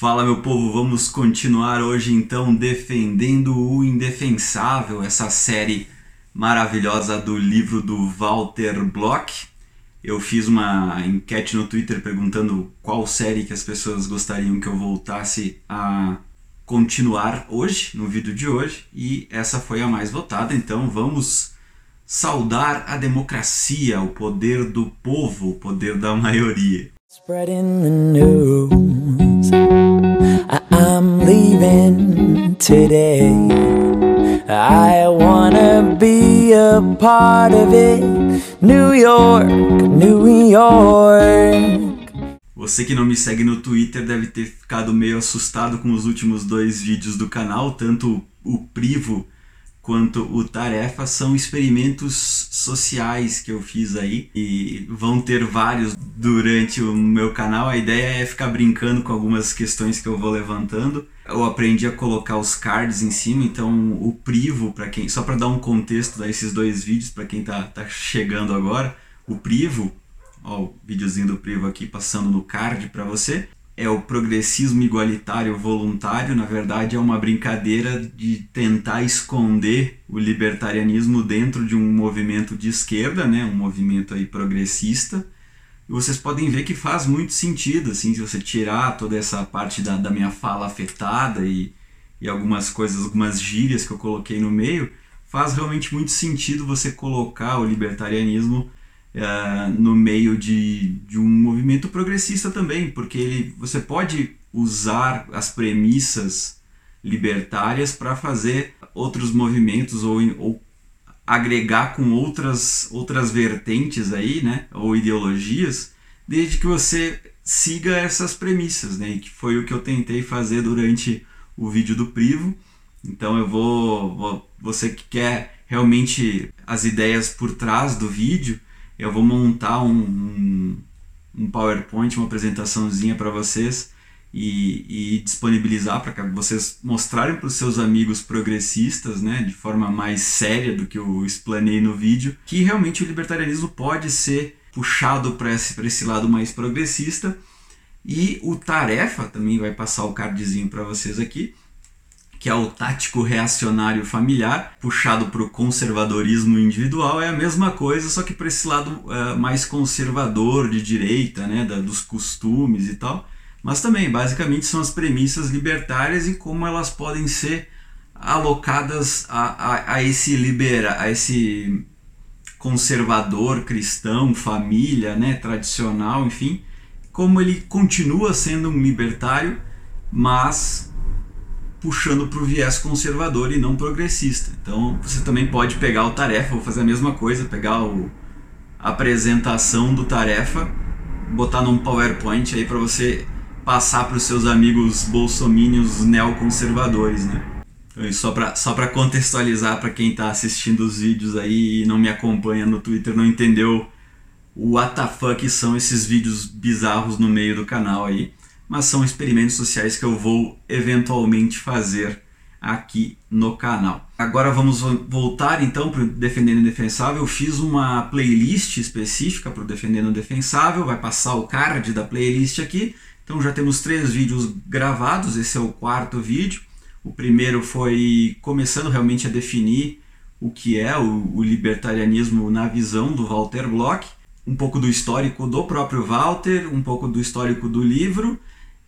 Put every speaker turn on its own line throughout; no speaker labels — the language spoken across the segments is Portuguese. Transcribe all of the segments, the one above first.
Fala meu povo, vamos continuar hoje então defendendo o indefensável, essa série maravilhosa do livro do Walter Block. Eu fiz uma enquete no Twitter perguntando qual série que as pessoas gostariam que eu voltasse a continuar hoje, no vídeo de hoje, e essa foi a mais votada, então vamos saudar a democracia, o poder do povo, o poder da maioria. Spreading the news. Today. I wanna be a part of it. New York, New York. Você que não me segue no Twitter deve ter ficado meio assustado com os últimos dois vídeos do canal, tanto o Privo quanto o Tarefa são experimentos sociais que eu fiz aí e vão ter vários durante o meu canal. A ideia é ficar brincando com algumas questões que eu vou levantando. Eu aprendi a colocar os cards em cima, então o privo para quem, só para dar um contexto desses dois vídeos para quem tá, tá chegando agora, o privo, ó, o videozinho do privo aqui passando no card para você é o progressismo igualitário voluntário, na verdade é uma brincadeira de tentar esconder o libertarianismo dentro de um movimento de esquerda, né, um movimento aí progressista. E vocês podem ver que faz muito sentido, assim, se você tirar toda essa parte da, da minha fala afetada e, e algumas coisas, algumas gírias que eu coloquei no meio, faz realmente muito sentido você colocar o libertarianismo uh, no meio de, de um movimento progressista também, porque ele, você pode usar as premissas libertárias para fazer outros movimentos ou, ou agregar com outras, outras vertentes aí, né, ou ideologias, desde que você siga essas premissas, né, que foi o que eu tentei fazer durante o vídeo do Privo. Então eu vou, vou você que quer realmente as ideias por trás do vídeo, eu vou montar um, um, um PowerPoint, uma apresentaçãozinha para vocês e, e disponibilizar para vocês mostrarem para os seus amigos progressistas, né, de forma mais séria do que eu explanei no vídeo, que realmente o libertarianismo pode ser puxado para esse, esse lado mais progressista. E o Tarefa também vai passar o cardzinho para vocês aqui que é o tático reacionário familiar, puxado para o conservadorismo individual, é a mesma coisa, só que para esse lado uh, mais conservador de direita, né, da, dos costumes e tal. Mas também, basicamente, são as premissas libertárias e como elas podem ser alocadas a, a, a esse libera, a esse conservador, cristão, família, né, tradicional, enfim, como ele continua sendo um libertário, mas puxando para o viés conservador e não progressista. Então você também pode pegar o tarefa, vou fazer a mesma coisa, pegar o, a apresentação do tarefa, botar num PowerPoint aí para você passar para os seus amigos bolsomínios neoconservadores, né? Então, só para só contextualizar para quem está assistindo os vídeos aí e não me acompanha no Twitter, não entendeu o WTF que são esses vídeos bizarros no meio do canal aí mas são experimentos sociais que eu vou eventualmente fazer aqui no canal. Agora vamos voltar então para o Defendendo o Defensável. Eu fiz uma playlist específica para o Defendendo o Defensável, vai passar o card da playlist aqui. Então já temos três vídeos gravados, esse é o quarto vídeo. O primeiro foi começando realmente a definir o que é o, o libertarianismo na visão do Walter Block, um pouco do histórico do próprio Walter, um pouco do histórico do livro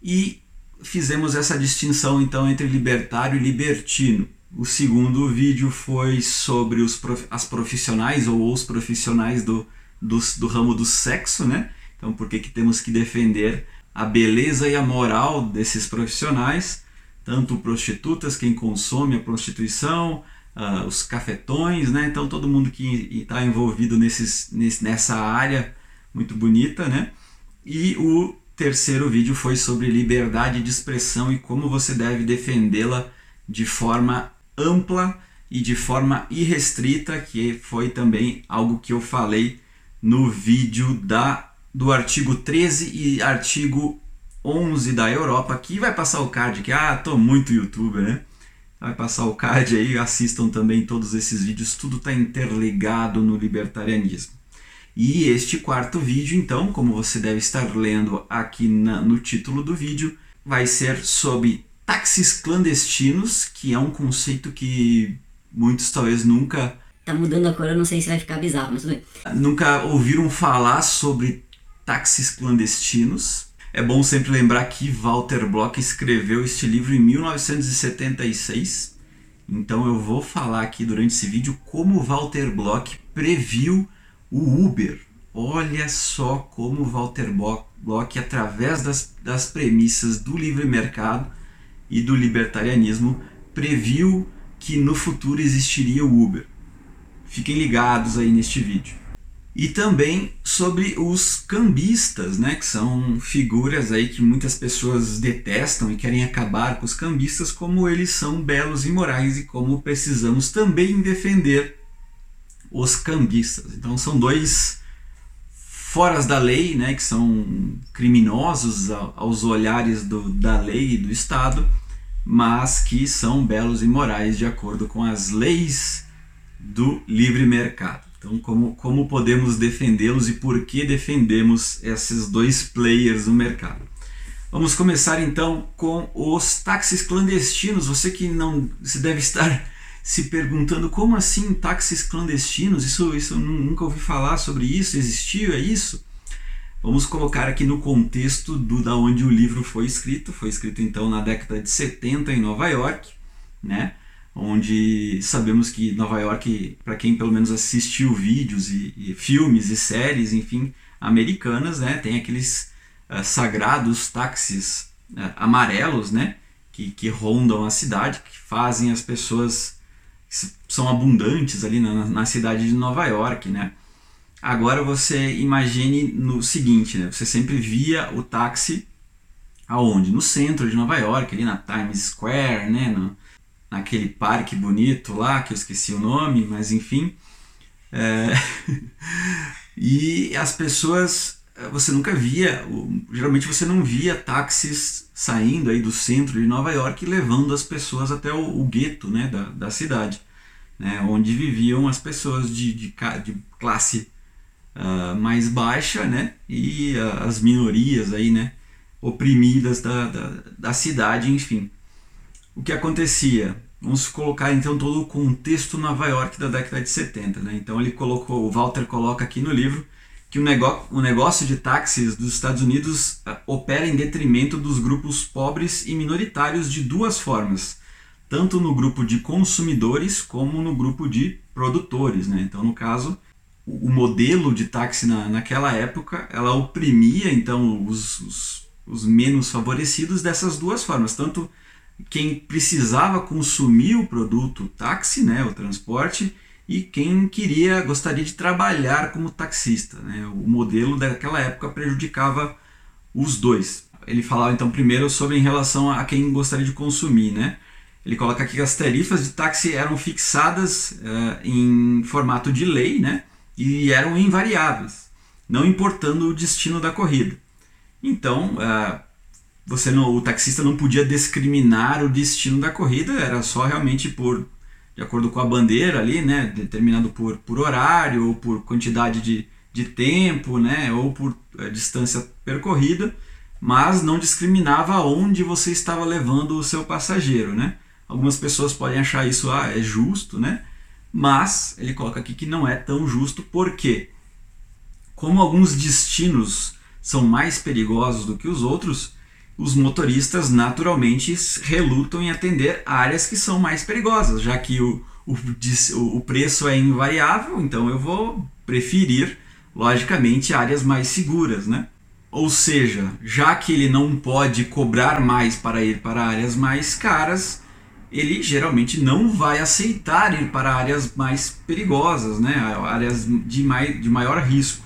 e fizemos essa distinção então entre libertário e libertino. O segundo vídeo foi sobre os, as profissionais ou os profissionais do, do, do ramo do sexo, né? Então, por que, que temos que defender a beleza e a moral desses profissionais, tanto prostitutas, quem consome a prostituição, uh, os cafetões, né? Então, todo mundo que está envolvido nesses, nessa área muito bonita, né? E o terceiro vídeo foi sobre liberdade de expressão e como você deve defendê-la de forma ampla e de forma irrestrita, que foi também algo que eu falei no vídeo da do artigo 13 e artigo 11 da Europa, que vai passar o card que ah, tô muito youtuber, né? Vai passar o card aí, assistam também todos esses vídeos, tudo está interligado no libertarianismo. E este quarto vídeo, então, como você deve estar lendo aqui na, no título do vídeo, vai ser sobre táxis clandestinos, que é um conceito que muitos talvez nunca.
Tá mudando a cor, eu não sei se vai ficar bizarro, mas tudo bem.
Nunca ouviram falar sobre táxis clandestinos. É bom sempre lembrar que Walter Block escreveu este livro em 1976. Então eu vou falar aqui durante esse vídeo como Walter Block previu o Uber. Olha só como Walter Block, através das, das premissas do livre mercado e do libertarianismo, previu que no futuro existiria o Uber. Fiquem ligados aí neste vídeo. E também sobre os cambistas, né, que são figuras aí que muitas pessoas detestam e querem acabar com os cambistas, como eles são belos e morais e como precisamos também defender os cambistas. Então são dois foras da lei, né, que são criminosos aos olhares do, da lei e do Estado, mas que são belos e morais de acordo com as leis do livre mercado. Então, como, como podemos defendê-los e por que defendemos esses dois players no mercado? Vamos começar então com os táxis clandestinos. Você que não se deve estar se perguntando como assim táxis clandestinos? Isso, isso eu nunca ouvi falar sobre isso. Existiu? É isso? Vamos colocar aqui no contexto do da onde o livro foi escrito. Foi escrito então na década de 70 em Nova York, né? onde sabemos que Nova York, para quem pelo menos assistiu vídeos e, e, filmes e séries, enfim, americanas, né, tem aqueles uh, sagrados táxis uh, amarelos, né, que, que rondam a cidade, que fazem as pessoas são abundantes ali na, na cidade de Nova York, né. Agora você imagine no seguinte, né, você sempre via o táxi aonde? No centro de Nova York, ali na Times Square, né, no, naquele parque bonito lá, que eu esqueci o nome, mas enfim. É... e as pessoas, você nunca via, geralmente você não via táxis saindo aí do centro de Nova York levando as pessoas até o, o gueto né, da, da cidade, né, onde viviam as pessoas de, de, de classe uh, mais baixa né, e uh, as minorias aí, né, oprimidas da, da, da cidade, enfim o que acontecia? Vamos colocar então todo o contexto Nova York da década de 70. Né? Então ele colocou, o Walter coloca aqui no livro que o, negócio, o negócio de táxis dos Estados Unidos uh, opera em detrimento dos grupos pobres e minoritários de duas formas, tanto no grupo de consumidores como no grupo de produtores. Né? Então, no caso, o, o modelo de táxi na, naquela época, ela oprimia então os, os, os menos favorecidos dessas duas formas, tanto quem precisava consumir o produto táxi, né, o transporte, e quem queria, gostaria de trabalhar como taxista. Né? O modelo daquela época prejudicava os dois. Ele falava então primeiro sobre em relação a quem gostaria de consumir. Né? Ele coloca aqui que as tarifas de táxi eram fixadas uh, em formato de lei né? e eram invariáveis, não importando o destino da corrida. Então, uh, você não, o taxista não podia discriminar o destino da corrida, era só realmente por de acordo com a bandeira ali, né, determinado por, por horário ou por quantidade de, de tempo, né, ou por é, distância percorrida, mas não discriminava onde você estava levando o seu passageiro, né? Algumas pessoas podem achar isso ah, é justo, né? Mas ele coloca aqui que não é tão justo porque como alguns destinos são mais perigosos do que os outros, os motoristas naturalmente relutam em atender áreas que são mais perigosas, já que o, o, o preço é invariável, então eu vou preferir, logicamente, áreas mais seguras, né? Ou seja, já que ele não pode cobrar mais para ir para áreas mais caras, ele geralmente não vai aceitar ir para áreas mais perigosas, né? áreas de, mai, de maior risco.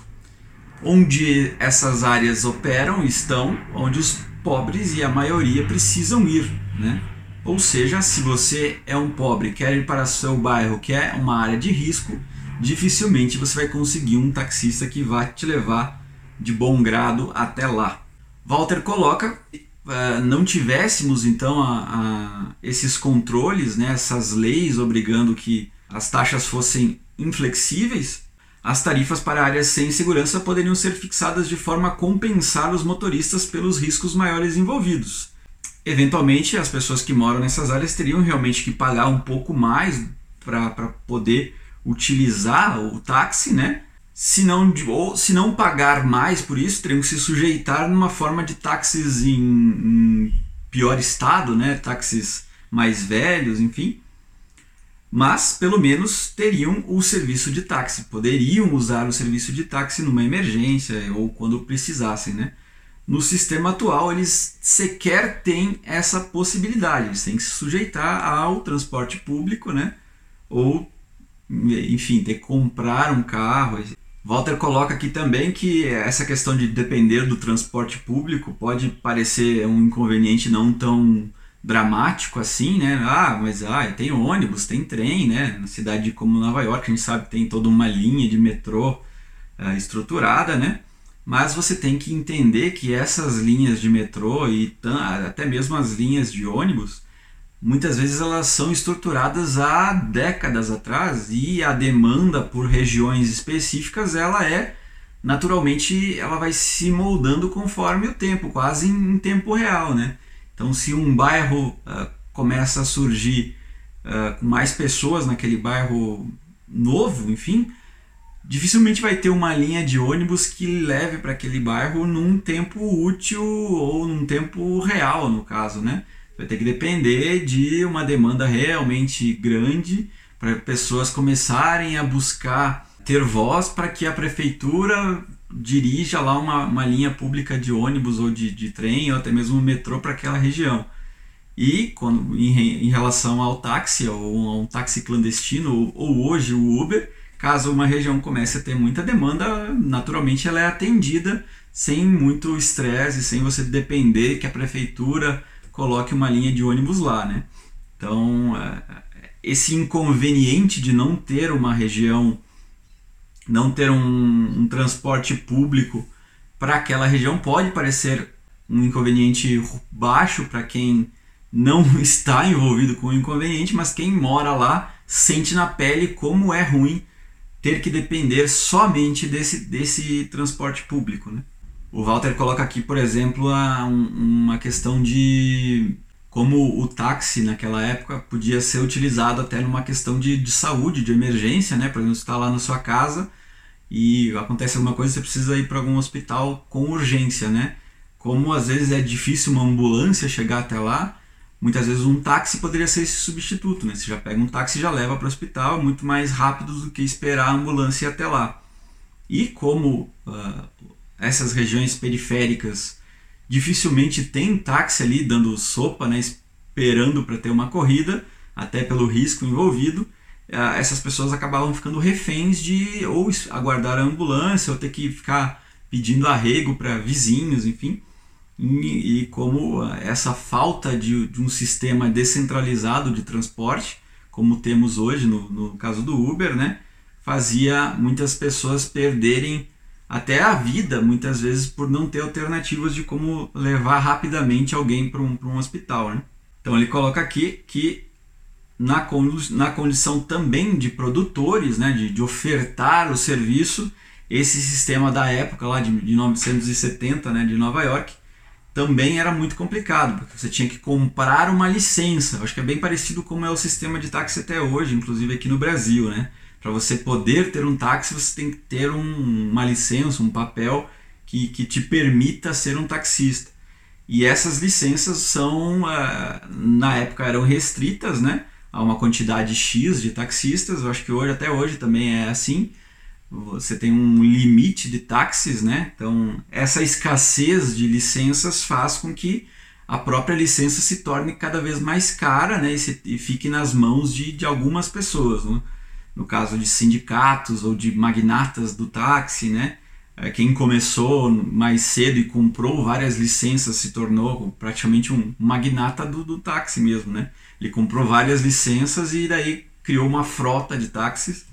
Onde essas áreas operam estão onde os pobres e a maioria precisam ir, né? Ou seja, se você é um pobre, quer ir para seu bairro, que é uma área de risco, dificilmente você vai conseguir um taxista que vá te levar de bom grado até lá. Walter coloca, uh, não tivéssemos então a, a esses controles, né, essas leis obrigando que as taxas fossem inflexíveis, as tarifas para áreas sem segurança poderiam ser fixadas de forma a compensar os motoristas pelos riscos maiores envolvidos. eventualmente as pessoas que moram nessas áreas teriam realmente que pagar um pouco mais para poder utilizar o táxi, né? Se não, ou se não pagar mais por isso, teriam que se sujeitar numa forma de táxis em, em pior estado, né? Táxis mais velhos, enfim. Mas pelo menos teriam o serviço de táxi, poderiam usar o serviço de táxi numa emergência ou quando precisassem, né? No sistema atual, eles sequer têm essa possibilidade, eles têm que se sujeitar ao transporte público, né? Ou, enfim, ter que comprar um carro. Walter coloca aqui também que essa questão de depender do transporte público pode parecer um inconveniente não tão dramático assim, né? Ah, mas ah, tem ônibus, tem trem, né? Na cidade como Nova York, a gente sabe que tem toda uma linha de metrô uh, estruturada, né? Mas você tem que entender que essas linhas de metrô e até mesmo as linhas de ônibus, muitas vezes elas são estruturadas há décadas atrás e a demanda por regiões específicas ela é naturalmente ela vai se moldando conforme o tempo, quase em tempo real, né? Então, se um bairro uh, começa a surgir uh, com mais pessoas naquele bairro novo, enfim, dificilmente vai ter uma linha de ônibus que leve para aquele bairro num tempo útil ou num tempo real, no caso, né? Vai ter que depender de uma demanda realmente grande para pessoas começarem a buscar ter voz para que a prefeitura dirija lá uma, uma linha pública de ônibus ou de, de trem ou até mesmo um metrô para aquela região. E quando, em, em relação ao táxi ou a um táxi clandestino ou, ou hoje o Uber, Caso uma região comece a ter muita demanda, naturalmente ela é atendida sem muito estresse, sem você depender que a prefeitura coloque uma linha de ônibus lá, né? Então, é, esse inconveniente de não ter uma região, não ter um, um transporte público para aquela região pode parecer um inconveniente baixo para quem não está envolvido com o inconveniente, mas quem mora lá sente na pele como é ruim ter que depender somente desse, desse transporte público. Né? O Walter coloca aqui, por exemplo, a, um, uma questão de como o táxi naquela época podia ser utilizado até numa questão de, de saúde, de emergência, né? Por exemplo, você está lá na sua casa e acontece alguma coisa, você precisa ir para algum hospital com urgência, né? Como às vezes é difícil uma ambulância chegar até lá, Muitas vezes um táxi poderia ser esse substituto, né? Você já pega um táxi e já leva para o hospital, muito mais rápido do que esperar a ambulância ir até lá. E como uh, essas regiões periféricas dificilmente tem táxi ali dando sopa, né? Esperando para ter uma corrida, até pelo risco envolvido, essas pessoas acabavam ficando reféns de ou aguardar a ambulância ou ter que ficar pedindo arrego para vizinhos, enfim e, e como essa falta de, de, um sistema descentralizado de transporte, como temos hoje no, no caso do Uber, né, fazia muitas pessoas perderem até a vida, muitas vezes, por não ter alternativas de como levar rapidamente alguém para um, um hospital. Né? Então ele coloca aqui que na, na condição também de produtores, né, de, de ofertar o serviço, esse sistema da época lá de, de 1970, né, de Nova York, também era muito complicado, porque você tinha que comprar uma licença. Eu acho que é bem parecido como é o sistema de táxi até hoje, inclusive aqui no Brasil, né? Para você poder ter um táxi, você tem que ter um, uma licença, um papel que, que te permita ser um taxista. E essas licenças são, ah, na época, eram restritas, né? A uma quantidade X de taxistas. Eu acho que hoje, até hoje, também é assim você tem um limite de táxis, né? Então, essa escassez de licenças faz com que a própria licença se torne cada vez mais cara né? e, se, e fique nas mãos de, de algumas pessoas. Né? No caso de sindicatos ou de magnatas do táxi, né? É, quem começou mais cedo e comprou várias licenças se tornou praticamente um magnata do, do táxi mesmo. Né? Ele comprou várias licenças e daí criou uma frota de táxis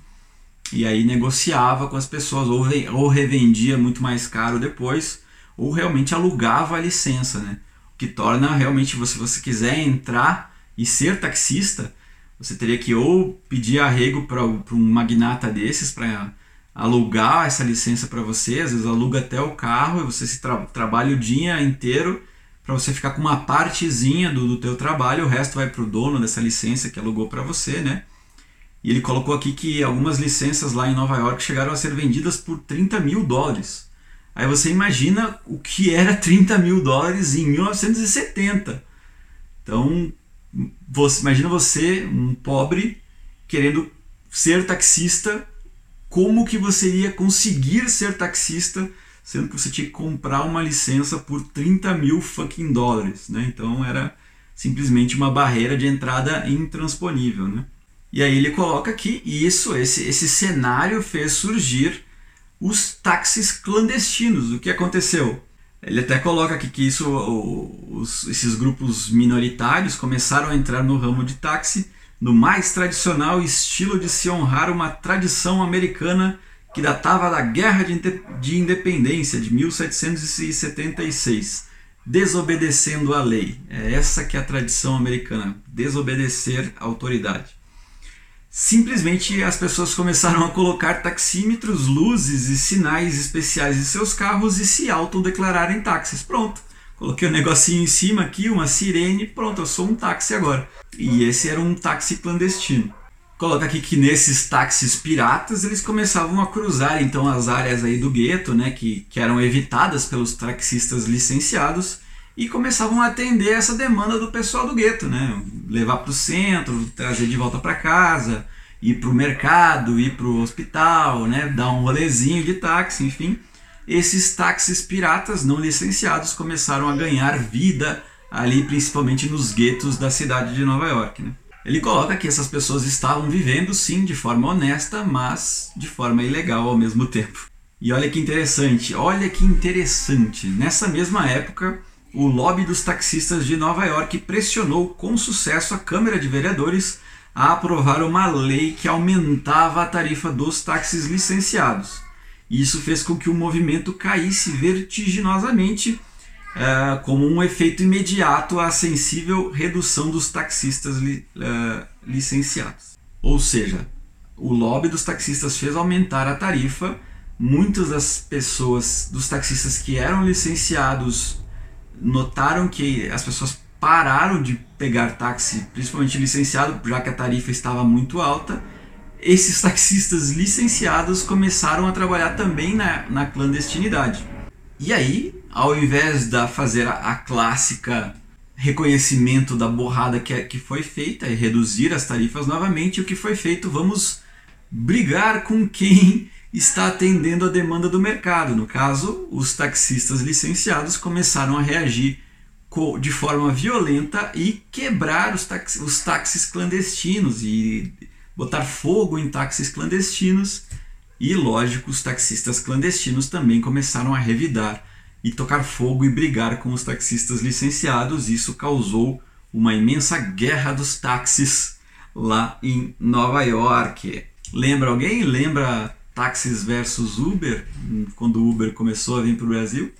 e aí negociava com as pessoas, ou, ou revendia muito mais caro depois, ou realmente alugava a licença, né? O que torna realmente, se você quiser entrar e ser taxista, você teria que ou pedir arrego para um magnata desses para alugar essa licença para você, às vezes aluga até o carro e você se tra trabalha o dia inteiro para você ficar com uma partezinha do, do teu trabalho, o resto vai para o dono dessa licença que alugou para você, né? E ele colocou aqui que algumas licenças lá em Nova York chegaram a ser vendidas por 30 mil dólares. Aí você imagina o que era 30 mil dólares em 1970. Então, você, imagina você, um pobre, querendo ser taxista, como que você iria conseguir ser taxista, sendo que você tinha que comprar uma licença por 30 mil fucking dólares, né? Então era simplesmente uma barreira de entrada intransponível, né? E aí ele coloca aqui isso, esse, esse cenário fez surgir os táxis clandestinos. O que aconteceu? Ele até coloca aqui que isso, os, esses grupos minoritários começaram a entrar no ramo de táxi no mais tradicional estilo de se honrar uma tradição americana que datava da Guerra de Independência de 1776, desobedecendo a lei. É essa que é a tradição americana, desobedecer a autoridade simplesmente as pessoas começaram a colocar taxímetros, luzes e sinais especiais em seus carros e se autodeclararem táxis. Pronto. Coloquei um negocinho em cima aqui, uma sirene, pronto, eu sou um táxi agora. E esse era um táxi clandestino. Coloca aqui que nesses táxis piratas eles começavam a cruzar então as áreas aí do gueto, né, que, que eram evitadas pelos taxistas licenciados e começavam a atender essa demanda do pessoal do gueto, né? Levar para o centro, trazer de volta para casa, ir para o mercado, ir para o hospital, né? Dar um rolezinho de táxi, enfim. Esses táxis piratas não licenciados começaram a ganhar vida ali, principalmente nos guetos da cidade de Nova York, né? Ele coloca que essas pessoas estavam vivendo sim de forma honesta, mas de forma ilegal ao mesmo tempo. E olha que interessante, olha que interessante. Nessa mesma época, o lobby dos taxistas de Nova York pressionou com sucesso a Câmara de Vereadores a aprovar uma lei que aumentava a tarifa dos táxis licenciados. Isso fez com que o movimento caísse vertiginosamente, uh, como um efeito imediato à sensível redução dos taxistas li, uh, licenciados. Ou seja, o lobby dos taxistas fez aumentar a tarifa. Muitas das pessoas, dos taxistas que eram licenciados notaram que as pessoas pararam de pegar táxi, principalmente licenciado, já que a tarifa estava muito alta. Esses taxistas licenciados começaram a trabalhar também na, na clandestinidade. E aí, ao invés de fazer a, a clássica reconhecimento da borrada que, que foi feita e reduzir as tarifas novamente, o que foi feito? Vamos brigar com quem está atendendo a demanda do mercado. No caso, os taxistas licenciados começaram a reagir de forma violenta e quebrar os, taxis, os táxis clandestinos e botar fogo em táxis clandestinos. E lógico, os taxistas clandestinos também começaram a revidar e tocar fogo e brigar com os taxistas licenciados. Isso causou uma imensa guerra dos táxis lá em Nova York. Lembra alguém? Lembra táxis versus Uber, quando o Uber começou a vir para o Brasil?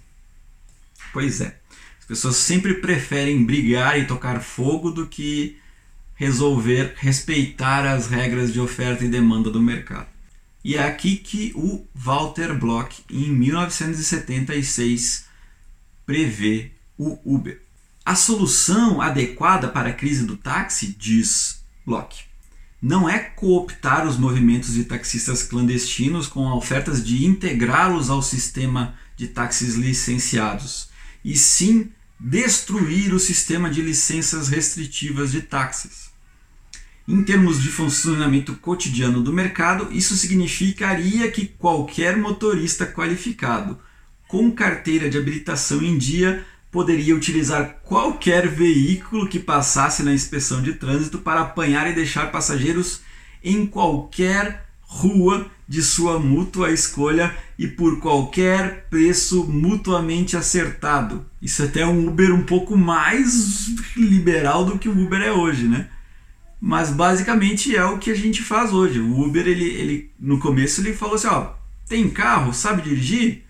Pois é, as pessoas sempre preferem brigar e tocar fogo do que resolver respeitar as regras de oferta e demanda do mercado. E é aqui que o Walter Block, em 1976, prevê o Uber. A solução adequada para a crise do táxi, diz Block, não é cooptar os movimentos de taxistas clandestinos com ofertas de integrá-los ao sistema de táxis licenciados, e sim destruir o sistema de licenças restritivas de táxis. Em termos de funcionamento cotidiano do mercado, isso significaria que qualquer motorista qualificado com carteira de habilitação em dia poderia utilizar qualquer veículo que passasse na inspeção de trânsito para apanhar e deixar passageiros em qualquer rua de sua mútua escolha e por qualquer preço mutuamente acertado. Isso é até um Uber um pouco mais liberal do que o Uber é hoje, né? Mas basicamente é o que a gente faz hoje. O Uber, ele, ele no começo ele falou assim, ó, tem carro, sabe dirigir?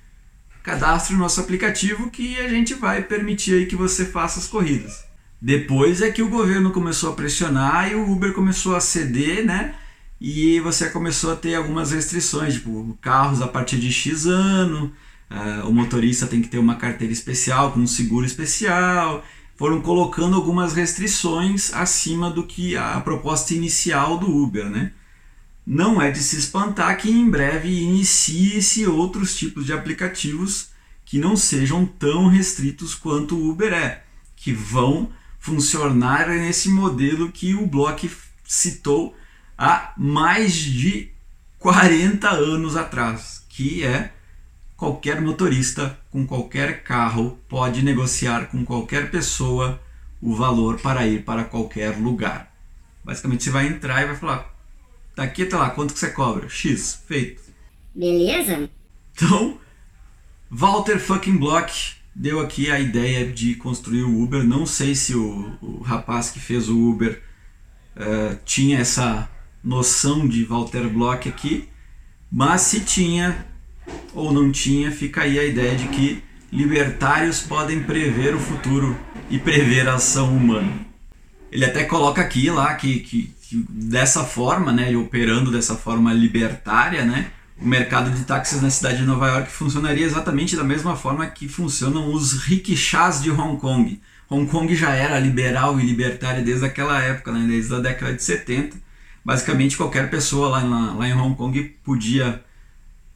cadastre o nosso aplicativo que a gente vai permitir aí que você faça as corridas. Depois é que o governo começou a pressionar e o Uber começou a ceder, né? E você começou a ter algumas restrições, tipo carros a partir de X ano, uh, o motorista tem que ter uma carteira especial com um seguro especial. Foram colocando algumas restrições acima do que a proposta inicial do Uber, né? Não é de se espantar que em breve inicie-se outros tipos de aplicativos que não sejam tão restritos quanto o Uber é, que vão funcionar nesse modelo que o Block citou há mais de 40 anos atrás, que é qualquer motorista com qualquer carro pode negociar com qualquer pessoa o valor para ir para qualquer lugar. Basicamente você vai entrar e vai falar: daqui até lá, quanto que você cobra? X, feito.
Beleza?
Então, Walter fucking Block deu aqui a ideia de construir o Uber. Não sei se o, o rapaz que fez o Uber uh, tinha essa noção de Walter Block aqui, mas se tinha ou não tinha, fica aí a ideia de que libertários podem prever o futuro e prever a ação humana. Ele até coloca aqui lá que, que, que dessa forma, né, operando dessa forma libertária, né, o mercado de táxis na cidade de Nova York funcionaria exatamente da mesma forma que funcionam os rickshaws de Hong Kong. Hong Kong já era liberal e libertária desde aquela época, né, desde a década de 70. Basicamente qualquer pessoa lá, lá, lá em Hong Kong podia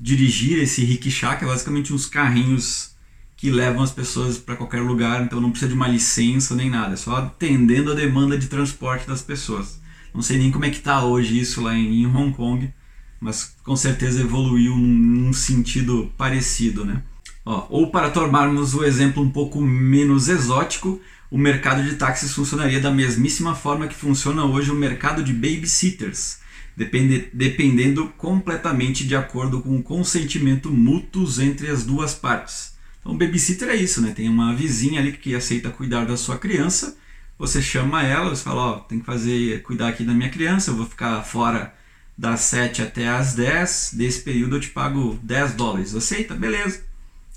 dirigir esse rickshaw, que é basicamente uns carrinhos que levam as pessoas para qualquer lugar, então não precisa de uma licença nem nada, é só atendendo a demanda de transporte das pessoas. Não sei nem como é que está hoje isso lá em, Hong Kong, mas com certeza evoluiu num, sentido parecido, né? Ó, ou para tomarmos o exemplo um pouco menos exótico, o mercado de táxis funcionaria da mesmíssima forma que funciona hoje o mercado de babysitters, depende, dependendo completamente de acordo com o consentimento mútuo entre as duas partes. Então, babysitter é isso, né? Tem uma vizinha ali que aceita cuidar da sua criança, você chama ela, você fala, ó, oh, tem que fazer, cuidar aqui da minha criança, eu vou ficar fora das 7 até as 10, desse período eu te pago 10 dólares. Aceita? Beleza.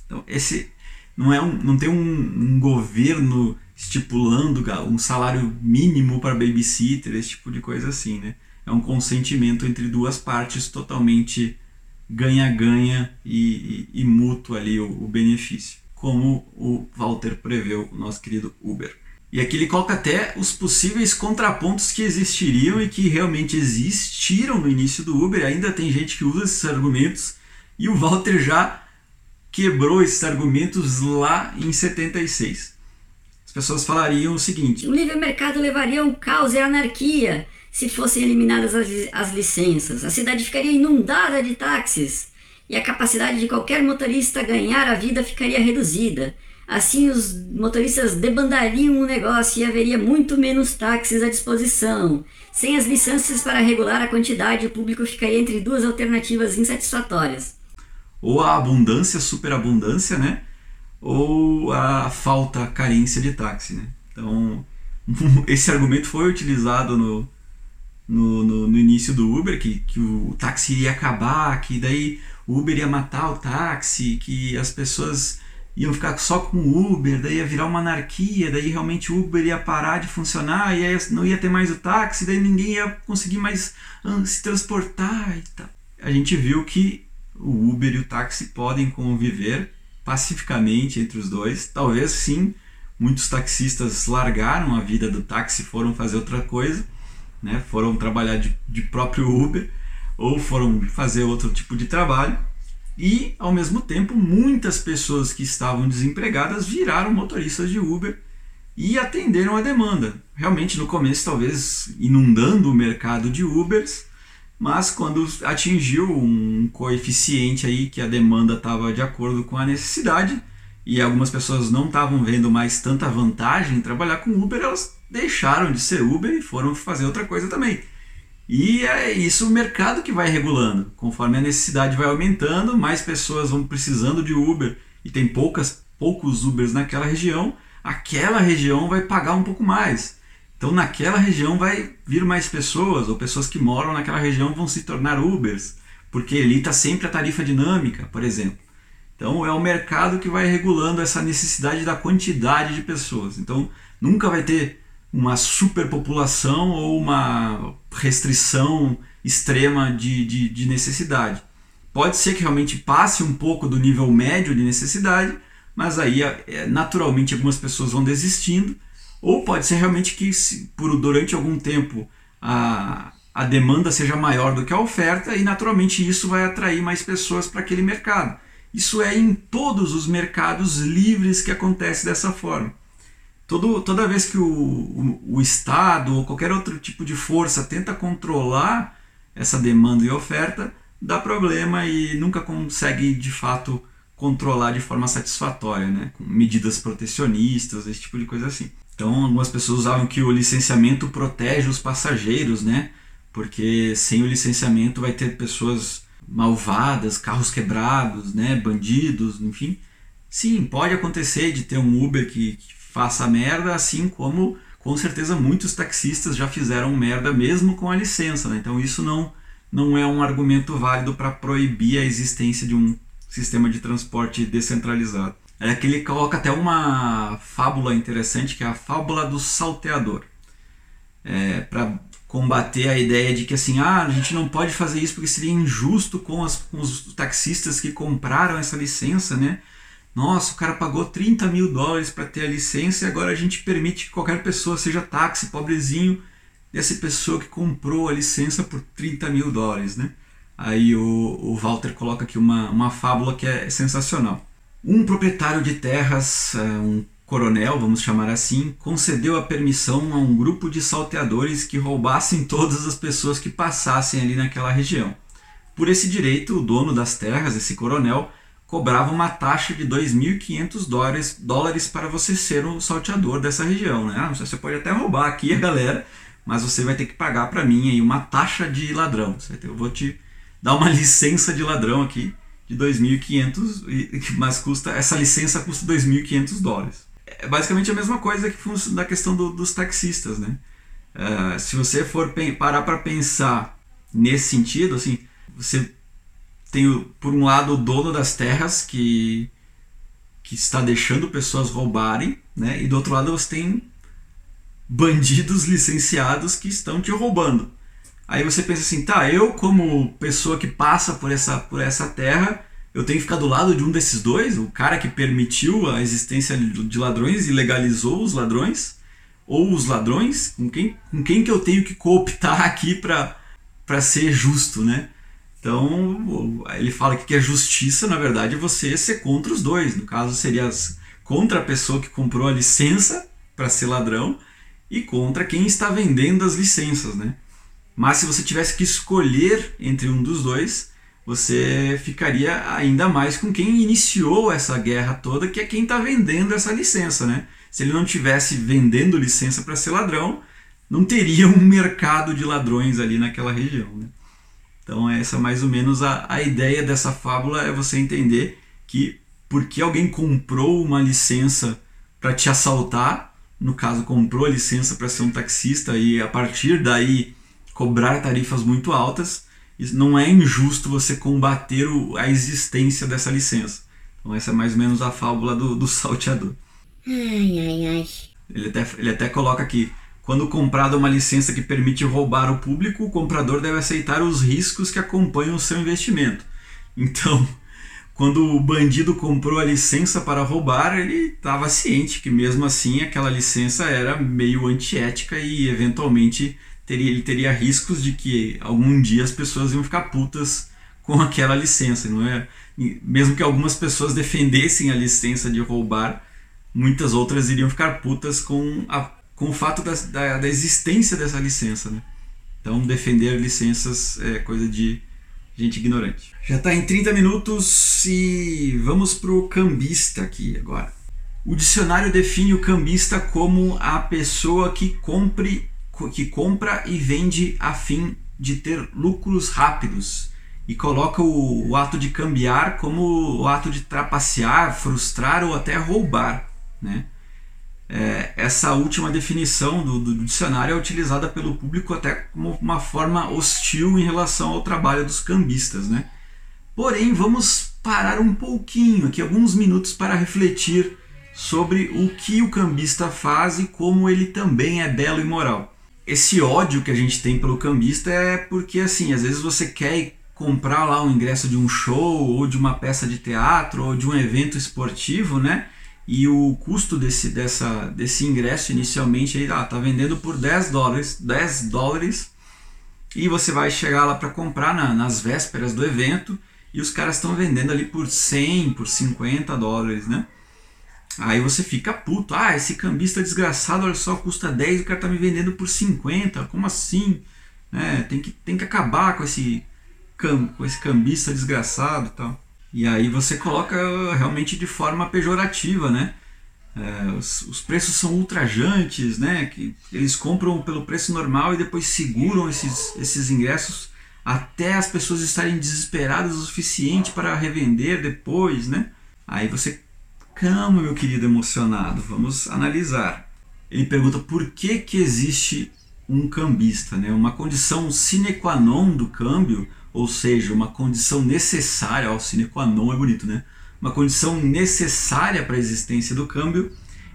Então, esse não, é um, não tem um, um governo estipulando um salário mínimo para babysitter, esse tipo de coisa assim, né? É um consentimento entre duas partes totalmente ganha-ganha e, e, e, mútuo ali o, o benefício, como o Walter preveu, o nosso querido Uber. E aqui ele coloca até os possíveis contrapontos que existiriam e que realmente existiram no início do Uber. Ainda tem gente que usa esses argumentos e o Walter já quebrou esses argumentos lá em 76. As pessoas falariam o seguinte:
o livre mercado levaria ao caos e anarquia se fossem eliminadas as, as licenças. A cidade ficaria inundada de táxis e a capacidade de qualquer motorista ganhar a vida ficaria reduzida. Assim, os motoristas debandariam o negócio e haveria muito menos táxis à disposição. Sem as licenças para regular a quantidade, o público ficaria entre duas alternativas insatisfatórias.
Ou a abundância, superabundância, né? Ou a falta, carência de táxi, né? Então, esse argumento foi utilizado no, no, no, no, início do Uber, que, que o táxi iria acabar, que daí o Uber ia matar o táxi, que as pessoas iam ficar só com o Uber, daí ia virar uma anarquia, daí realmente o Uber ia parar de funcionar, e aí não ia ter mais o táxi, daí ninguém ia conseguir mais se transportar e tal. A gente viu que o Uber e o táxi podem conviver pacificamente entre os dois. Talvez sim, muitos taxistas largaram a vida do táxi, foram fazer outra coisa, né? foram trabalhar de, de próprio Uber ou foram fazer outro tipo de trabalho e, ao mesmo tempo, muitas pessoas que estavam desempregadas viraram motoristas de Uber e atenderam a demanda. Realmente, no começo, talvez inundando o mercado de Ubers, mas quando atingiu um coeficiente aí que a demanda estava de acordo com a necessidade e algumas pessoas não estavam vendo mais tanta vantagem em trabalhar com Uber, elas deixaram de ser Uber e foram fazer outra coisa também. E é isso o mercado que vai regulando. Conforme a necessidade vai aumentando, mais pessoas vão precisando de Uber e tem poucas, poucos Ubers naquela região, aquela região vai pagar um pouco mais. Então naquela região vai vir mais pessoas, ou pessoas que moram naquela região vão se tornar Ubers, porque ali está sempre a tarifa dinâmica, por exemplo. Então é o mercado que vai regulando essa necessidade da quantidade de pessoas. Então nunca vai ter uma superpopulação ou uma restrição extrema de, de, de necessidade. pode ser que realmente passe um pouco do nível médio de necessidade, mas aí é, naturalmente algumas pessoas vão desistindo, ou pode ser realmente que por durante algum tempo a, a demanda seja maior do que a oferta e naturalmente isso vai atrair mais pessoas para aquele mercado. Isso é em todos os mercados livres que acontece dessa forma. Todo, toda vez que o, o, o Estado ou qualquer outro tipo de força tenta controlar essa demanda e oferta, dá problema e nunca consegue de fato controlar de forma satisfatória, né? com medidas protecionistas, esse tipo de coisa assim. Então, algumas pessoas usavam que o licenciamento protege os passageiros, né? Porque sem o licenciamento vai ter pessoas malvadas, carros quebrados, né? Bandidos, enfim. Sim, pode acontecer de ter um Uber que, que faça merda, assim como com certeza muitos taxistas já fizeram merda mesmo com a licença. Né? Então isso não, não é um argumento válido para proibir a existência de um sistema de transporte descentralizado. É que ele coloca até uma fábula interessante que é a fábula do salteador. É, para combater a ideia de que assim, ah, a gente não pode fazer isso porque seria injusto com, as, com os taxistas que compraram essa licença, né? Nossa, o cara pagou 30 mil dólares para ter a licença e agora a gente permite que qualquer pessoa, seja táxi, pobrezinho, dessa pessoa que comprou a licença por 30 mil dólares, né? Aí o, o Walter coloca aqui uma, uma fábula que é sensacional. Um proprietário de terras, é, um coronel, vamos chamar assim, concedeu a permissão a um grupo de salteadores que roubassem todas as pessoas que passassem ali naquela região. Por esse direito, o dono das terras, esse coronel, cobrava uma taxa de 2.500 dólares, dólares para você ser o salteador dessa região. Né? Ah, você pode até roubar aqui a galera, mas você vai ter que pagar para mim aí uma taxa de ladrão. Eu vou te dar uma licença de ladrão aqui de 2.500, mas custa essa licença custa 2.500 dólares. É basicamente a mesma coisa que da questão do, dos taxistas, né? Uh, se você for parar para pensar nesse sentido, assim, você tem, por um lado, o dono das terras que, que está deixando pessoas roubarem, né? e do outro lado você tem bandidos licenciados que estão te roubando. Aí você pensa assim, tá, eu como pessoa que passa por essa, por essa terra, eu tenho que ficar do lado de um desses dois, o cara que permitiu a existência de ladrões e legalizou os ladrões, ou os ladrões, com quem, com quem que eu tenho que cooptar aqui para ser justo, né? Então, ele fala que a justiça, na verdade, é você ser contra os dois. No caso, seria contra a pessoa que comprou a licença para ser ladrão e contra quem está vendendo as licenças, né? Mas se você tivesse que escolher entre um dos dois, você ficaria ainda mais com quem iniciou essa guerra toda, que é quem está vendendo essa licença, né? Se ele não tivesse vendendo licença para ser ladrão, não teria um mercado de ladrões ali naquela região, né? Então, essa é mais ou menos a, a ideia dessa fábula é você entender que porque alguém comprou uma licença para te assaltar, no caso, comprou a licença para ser um taxista e a partir daí cobrar tarifas muito altas, não é injusto você combater o, a existência dessa licença. Então, essa é mais ou menos a fábula do, do salteador.
Ai, ai, ai.
Ele até, ele até coloca aqui: quando comprada uma licença que permite roubar o público, o comprador deve aceitar os riscos que acompanham o seu investimento. Então, quando o bandido comprou a licença para roubar, ele estava ciente que mesmo assim aquela licença era meio antiética e eventualmente teria, ele teria riscos de que algum dia as pessoas iam ficar putas com aquela licença, não é? Mesmo que algumas pessoas defendessem a licença de roubar, muitas outras iriam ficar putas com a com o fato da, da, da existência dessa licença. Né? Então, defender licenças é coisa de gente ignorante. Já está em 30 minutos e vamos para o cambista aqui agora. O dicionário define o cambista como a pessoa que, compre, que compra e vende a fim de ter lucros rápidos e coloca o, o ato de cambiar como o ato de trapacear, frustrar ou até roubar. Né? É, essa última definição do, do, dicionário é utilizada pelo público até como uma forma hostil em relação ao trabalho dos cambistas. Né? Porém, vamos parar um pouquinho aqui, alguns minutos, para refletir sobre o que o cambista faz e como ele também é belo e moral. Esse ódio que a gente tem pelo cambista é porque, assim, às vezes você quer comprar lá um ingresso de um show ou de uma peça de teatro ou de um evento esportivo, né? E o custo desse, dessa, desse ingresso inicialmente aí, ah, tá vendendo por 10 dólares, 10 dólares e você vai chegar lá para comprar na, nas vésperas do evento e os caras estão vendendo ali por 100, por 50 dólares, né? Aí você fica puto, ah, esse cambista desgraçado, olha só, custa 10 e o cara tá me vendendo por 50, como assim? Né? Tem, que, tem que acabar com esse, com esse cambista desgraçado e tal. E aí você coloca realmente de forma pejorativa, né? É, os, os, preços são ultrajantes, né? Que eles compram pelo preço normal e depois seguram esses, esses ingressos até as pessoas estarem desesperadas o suficiente para revender depois, né? Aí você, calma, meu querido emocionado, vamos analisar. Ele pergunta por que que existe um cambista, né? Uma condição sine qua non do câmbio, ou seja, uma condição necessária, ó, sine qua non é bonito, né? uma condição necessária para a existência do câmbio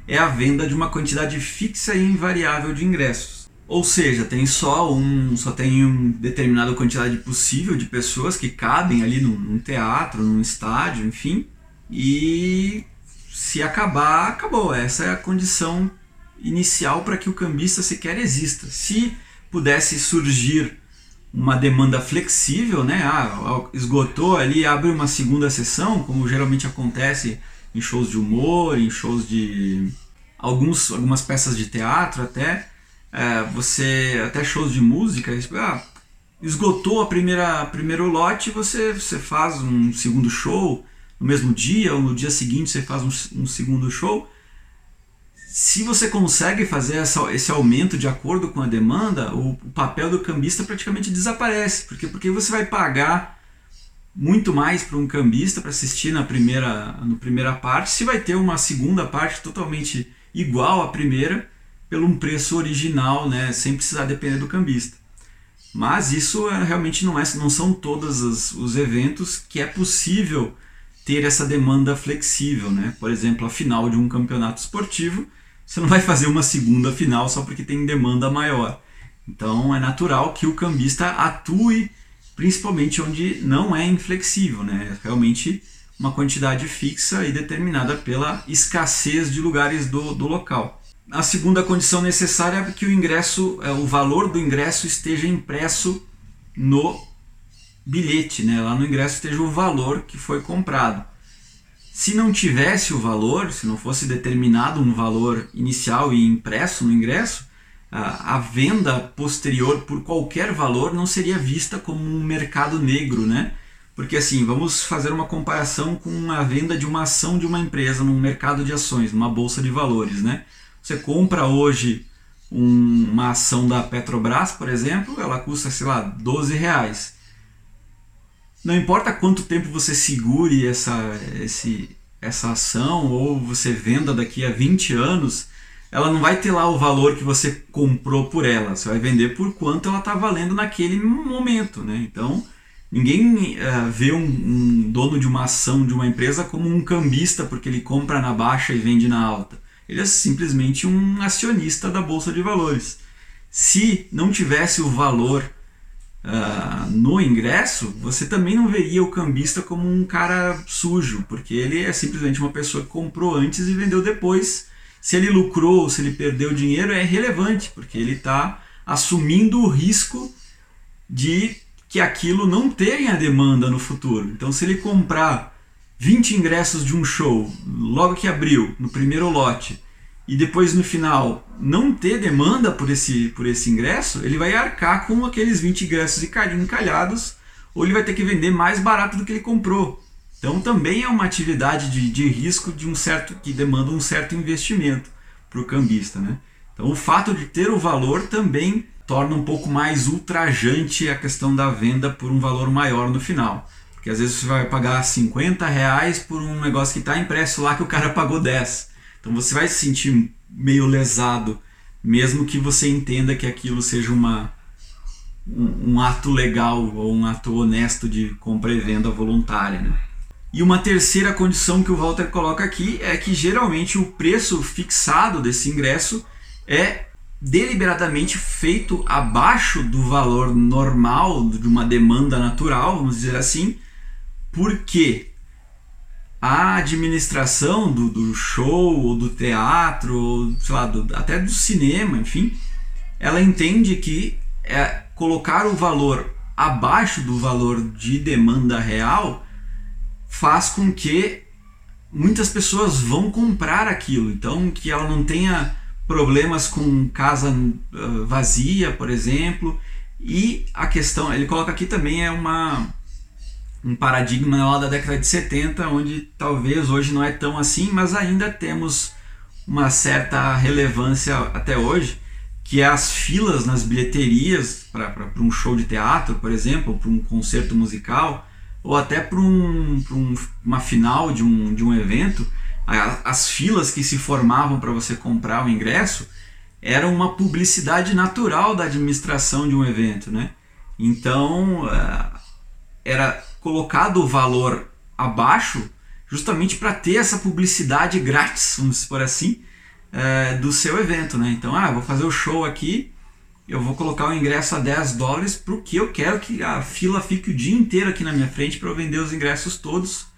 é a venda de uma quantidade fixa e invariável de ingressos. Ou seja, tem só um, só tem uma determinada quantidade possível de pessoas que cabem ali num, num teatro, num estádio, enfim, e se acabar, acabou. Essa é a condição inicial para que o cambista sequer exista. Se pudesse surgir uma demanda flexível, né? Ah, esgotou ali, abre uma segunda sessão, como geralmente acontece em shows de humor, em shows de alguns, algumas peças de teatro até, é, você até shows de música, ah, esgotou a primeira primeiro lote, você você faz um segundo show no mesmo dia ou no dia seguinte você faz um, um segundo show se você consegue fazer essa, esse aumento de acordo com a demanda, o, o, papel do cambista praticamente desaparece. Porque, porque você vai pagar muito mais para um cambista para assistir na primeira, na primeira parte, se vai ter uma segunda parte totalmente igual à primeira, pelo um preço original, né, sem precisar depender do cambista. Mas isso é, realmente não, é, não são todos os, os eventos que é possível ter essa demanda flexível. Né? Por exemplo, a final de um campeonato esportivo você não vai fazer uma segunda final só porque tem demanda maior. Então é natural que o cambista atue principalmente onde não é inflexível, né? É realmente uma quantidade fixa e determinada pela escassez de lugares do, do local. A segunda condição necessária é que o ingresso, é, o valor do ingresso esteja impresso no bilhete, né? Lá no ingresso esteja o valor que foi comprado. Se não tivesse o valor, se não fosse determinado um valor inicial e impresso no ingresso, a, venda posterior por qualquer valor não seria vista como um mercado negro, né? Porque assim, vamos fazer uma comparação com a venda de uma ação de uma empresa num mercado de ações, numa bolsa de valores, né? Você compra hoje um, uma ação da Petrobras, por exemplo, ela custa, sei lá, 12 reais não importa quanto tempo você segure essa, esse, essa ação ou você venda daqui a 20 anos, ela não vai ter lá o valor que você comprou por ela. Você vai vender por quanto ela está valendo naquele momento. Né? Então, ninguém uh, vê um, um, dono de uma ação de uma empresa como um cambista porque ele compra na baixa e vende na alta. Ele é simplesmente um acionista da bolsa de valores. Se não tivesse o valor uh, no ingresso, você também não veria o cambista como um cara sujo, porque ele é simplesmente uma pessoa que comprou antes e vendeu depois. Se ele lucrou ou se ele perdeu dinheiro é irrelevante, porque ele está assumindo o risco de que aquilo não tenha demanda no futuro. Então, se ele comprar 20 ingressos de um show logo que abriu, no primeiro lote, e depois no final não ter demanda por esse, por esse ingresso, ele vai arcar com aqueles 20 ingressos encalhados ou ele vai ter que vender mais barato do que ele comprou. Então também é uma atividade de, de risco de um certo que demanda um certo investimento para o cambista. Né? Então o fato de ter o valor também torna um pouco mais ultrajante a questão da venda por um valor maior no final. Porque às vezes você vai pagar 50 reais por um negócio que está impresso lá que o cara pagou 10. Então você vai se sentir meio lesado, mesmo que você entenda que aquilo seja uma, um, um ato legal ou um ato honesto de compra e venda voluntária. Né? E uma terceira condição que o Walter coloca aqui é que geralmente o preço fixado desse ingresso é deliberadamente feito abaixo do valor normal de uma demanda natural, vamos dizer assim, porque a administração do, do show, ou do teatro, ou, sei lá, do, até do cinema, enfim, ela entende que é, colocar o valor abaixo do valor de demanda real faz com que muitas pessoas vão comprar aquilo. Então, que ela não tenha problemas com casa uh, vazia, por exemplo. E a questão, ele coloca aqui também é uma um paradigma lá da década de 70, onde talvez hoje não é tão assim, mas ainda temos uma certa relevância até hoje, que é as filas nas bilheterias para um show de teatro, por exemplo, para um concerto musical, ou até para um, um, uma final de um, de um evento, as filas que se formavam para você comprar o ingresso eram uma publicidade natural da administração de um evento, né? Então eh, era colocado o valor abaixo justamente para ter essa publicidade grátis, vamos por assim, é, do seu evento, né? Então, ah, vou fazer o show aqui, eu vou colocar o ingresso a 10 dólares porque eu quero que a fila fique o dia inteiro aqui na minha frente para eu vender os ingressos todos.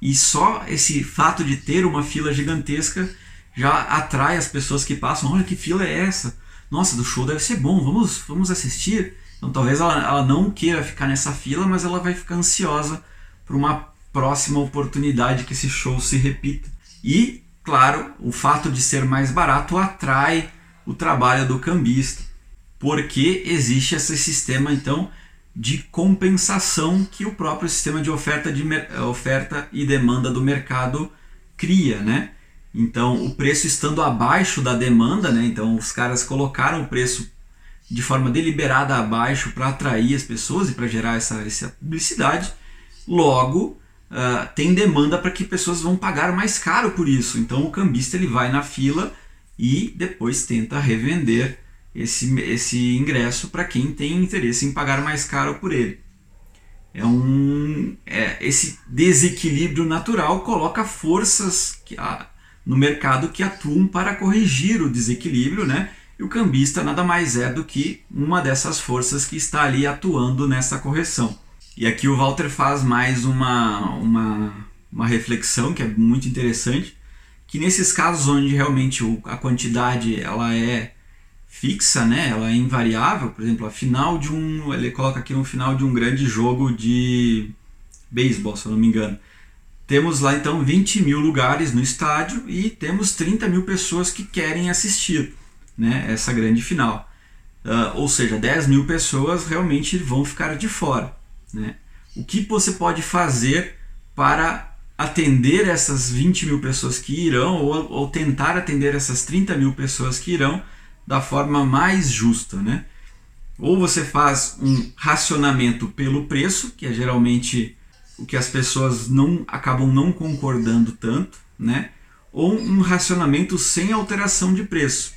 E só esse fato de ter uma fila gigantesca já atrai as pessoas que passam. Olha que fila é essa? Nossa, do show deve ser bom, vamos, vamos assistir. Então talvez ela, ela não queira ficar nessa fila, mas ela vai ficar ansiosa por uma próxima oportunidade que esse show se repita. E, claro, o fato de ser mais barato atrai o trabalho do cambista, porque existe esse sistema então de compensação que o próprio sistema de oferta, de oferta e demanda do mercado cria, né? Então, o preço estando abaixo da demanda, né? Então, os caras colocaram o preço de forma deliberada abaixo para atrair as pessoas e para gerar essa, essa publicidade. Logo, uh, tem demanda para que pessoas vão pagar mais caro por isso. Então o cambista ele vai na fila e depois tenta revender esse, esse ingresso para quem tem interesse em pagar mais caro por ele. É um, é, esse desequilíbrio natural coloca forças que, no mercado que atuam para corrigir o desequilíbrio, né? E o cambista nada mais é do que uma dessas forças que está ali atuando nessa correção. E aqui o Walter faz mais uma, uma, uma reflexão que é muito interessante, que nesses casos onde realmente a quantidade ela é fixa, né, ela é invariável, por exemplo, a final de um, ele coloca aqui no final de um grande jogo de beisebol, se eu não me engano. Temos lá então 20 mil lugares no estádio e temos 30 mil pessoas que querem assistir né, essa grande final. Uh, ou seja, 10 mil pessoas realmente vão ficar de fora. Né? O que você pode fazer para atender essas 20 mil pessoas que irão, ou, ou tentar atender essas 30 mil pessoas que irão da forma mais justa? Né? Ou você faz um racionamento pelo preço, que é geralmente o que as pessoas não acabam não concordando tanto, né? ou um racionamento sem alteração de preço.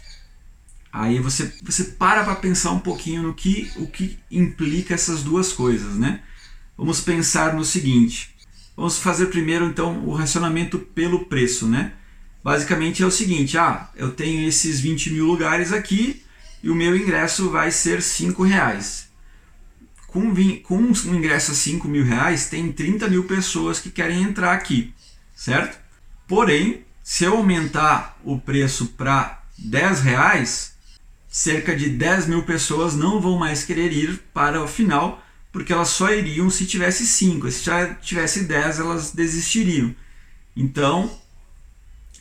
Aí você, você para para pensar um pouquinho no que, o que implica essas duas coisas, né? Vamos pensar no seguinte. Vamos fazer primeiro então o racionamento pelo preço, né? Basicamente é o seguinte, ah, eu tenho esses 20 mil lugares aqui e o meu ingresso vai ser 5 reais. Com, com um ingresso a 5 mil reais, tem 30 mil pessoas que querem entrar aqui, certo? Porém, se eu aumentar o preço para 10 reais, cerca de 10 mil pessoas não vão mais querer ir para o final, porque elas só iriam se tivesse 5. Se já tivesse 10, elas desistiriam. Então,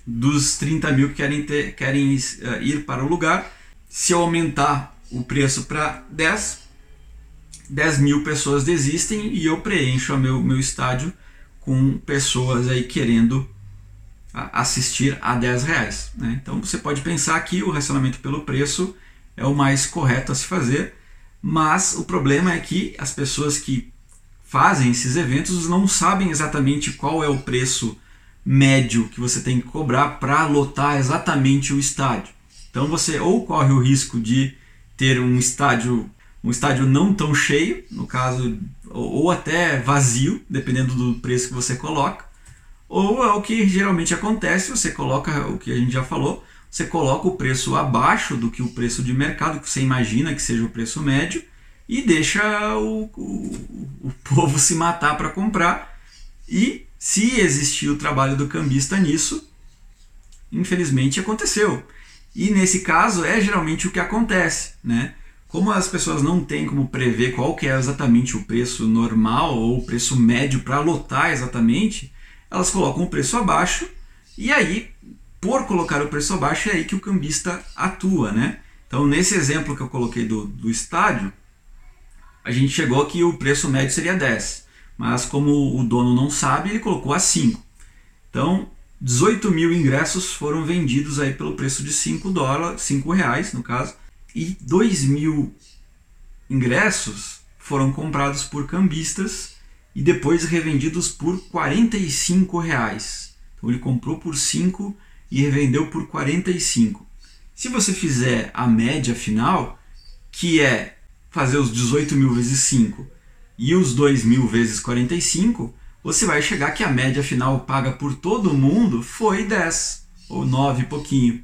dos 30 mil que querem, ter, querem uh, ir para o lugar, se eu aumentar o preço para 10, 10 mil pessoas desistem e eu preencho o meu, meu estádio com pessoas aí querendo assistir a 10 reais. Né? Então você pode pensar que o racionamento pelo preço é o mais correto a se fazer, mas o problema é que as pessoas que fazem esses eventos não sabem exatamente qual é o preço médio que você tem que cobrar para lotar exatamente o estádio. Então você ou corre o risco de ter um estádio um estádio não tão cheio, no caso, ou até vazio, dependendo do preço que você coloca, ou é o que geralmente acontece, você coloca o que a gente já falou, você coloca o preço abaixo do que o preço de mercado, que você imagina que seja o preço médio, e deixa o, o, o povo se matar para comprar. E se existir o trabalho do cambista nisso, infelizmente aconteceu. E nesse caso é geralmente o que acontece, né? Como as pessoas não têm como prever qual que é exatamente o preço normal ou o preço médio para lotar exatamente, elas colocam o preço abaixo e aí, por colocar o preço abaixo, é aí que o cambista atua, né? Então, nesse exemplo que eu coloquei do, do estádio, a gente chegou que o preço médio seria 10, mas como o dono não sabe, ele colocou a 5. Então, 18 mil ingressos foram vendidos aí pelo preço de 5 dólares, 5 reais no caso, e 2 mil ingressos foram comprados por cambistas e depois revendidos por 45 reais. Então ele comprou por 5 e revendeu por 45. Se você fizer a média final, que é fazer os 18 mil vezes 5 e os 2 mil vezes 45, você vai chegar que a média final paga por todo mundo foi 10 ou 9 e pouquinho.